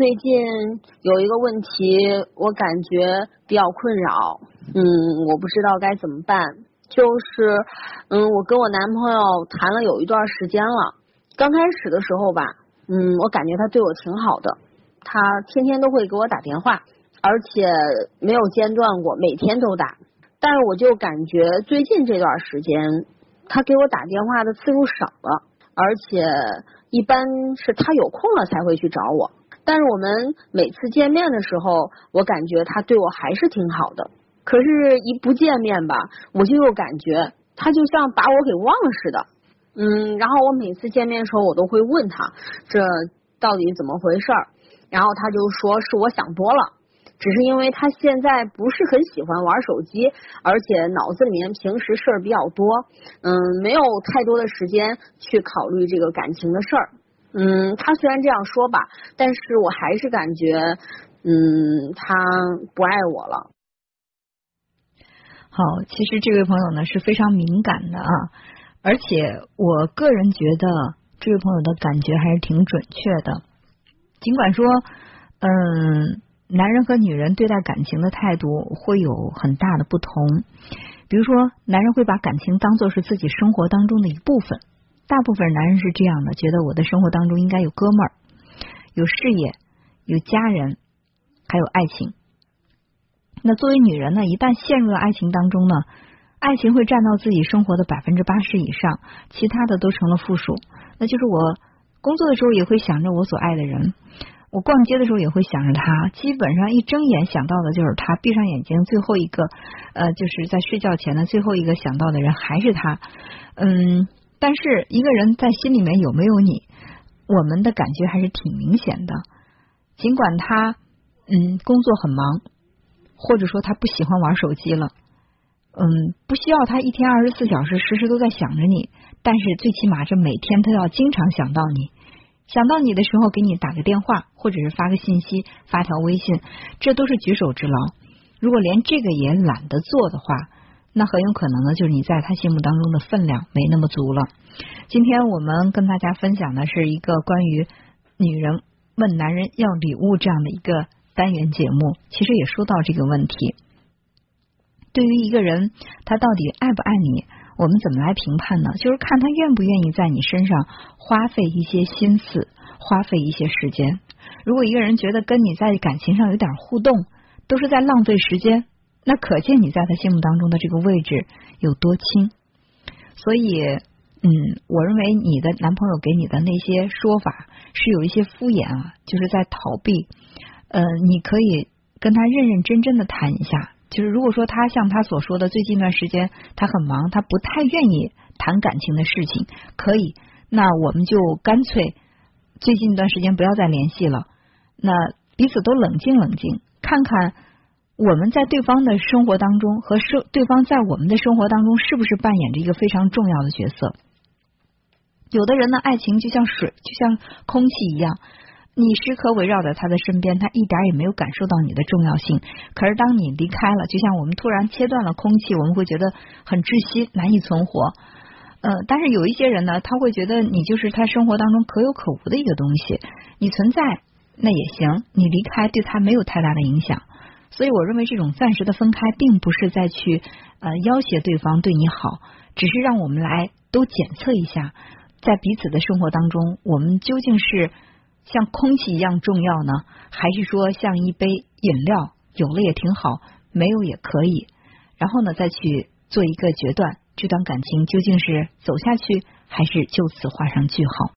最近有一个问题，我感觉比较困扰，嗯，我不知道该怎么办。就是，嗯，我跟我男朋友谈了有一段时间了，刚开始的时候吧，嗯，我感觉他对我挺好的，他天天都会给我打电话，而且没有间断过，每天都打。但是我就感觉最近这段时间，他给我打电话的次数少了，而且一般是他有空了才会去找我。但是我们每次见面的时候，我感觉他对我还是挺好的。可是，一不见面吧，我就又感觉他就像把我给忘了似的。嗯，然后我每次见面的时候，我都会问他这到底怎么回事儿，然后他就说是我想多了，只是因为他现在不是很喜欢玩手机，而且脑子里面平时事儿比较多，嗯，没有太多的时间去考虑这个感情的事儿。嗯，他虽然这样说吧，但是我还是感觉，嗯，他不爱我了。好，其实这位朋友呢是非常敏感的啊，而且我个人觉得这位朋友的感觉还是挺准确的。尽管说，嗯，男人和女人对待感情的态度会有很大的不同，比如说，男人会把感情当做是自己生活当中的一部分。大部分男人是这样的，觉得我的生活当中应该有哥们儿、有事业、有家人，还有爱情。那作为女人呢，一旦陷入了爱情当中呢，爱情会占到自己生活的百分之八十以上，其他的都成了负数。那就是我工作的时候也会想着我所爱的人，我逛街的时候也会想着他，基本上一睁眼想到的就是他，闭上眼睛最后一个呃，就是在睡觉前的最后一个想到的人还是他，嗯。但是一个人在心里面有没有你，我们的感觉还是挺明显的。尽管他嗯工作很忙，或者说他不喜欢玩手机了，嗯不需要他一天二十四小时时时都在想着你，但是最起码这每天他要经常想到你，想到你的时候给你打个电话，或者是发个信息，发条微信，这都是举手之劳。如果连这个也懒得做的话，那很有可能呢，就是你在他心目当中的分量没那么足了。今天我们跟大家分享的是一个关于女人问男人要礼物这样的一个单元节目，其实也说到这个问题。对于一个人，他到底爱不爱你，我们怎么来评判呢？就是看他愿不愿意在你身上花费一些心思，花费一些时间。如果一个人觉得跟你在感情上有点互动，都是在浪费时间。那可见你在他心目当中的这个位置有多轻，所以，嗯，我认为你的男朋友给你的那些说法是有一些敷衍啊，就是在逃避。呃，你可以跟他认认真真的谈一下，就是如果说他像他所说的，最近一段时间他很忙，他不太愿意谈感情的事情，可以，那我们就干脆最近一段时间不要再联系了，那彼此都冷静冷静，看看。我们在对方的生活当中和生对方在我们的生活当中是不是扮演着一个非常重要的角色？有的人呢，爱情就像水，就像空气一样，你时刻围绕在他的身边，他一点也没有感受到你的重要性。可是当你离开了，就像我们突然切断了空气，我们会觉得很窒息，难以存活。呃，但是有一些人呢，他会觉得你就是他生活当中可有可无的一个东西，你存在那也行，你离开对他没有太大的影响。所以，我认为这种暂时的分开，并不是在去呃要挟对方对你好，只是让我们来都检测一下，在彼此的生活当中，我们究竟是像空气一样重要呢，还是说像一杯饮料，有了也挺好，没有也可以，然后呢，再去做一个决断，这段感情究竟是走下去，还是就此画上句号？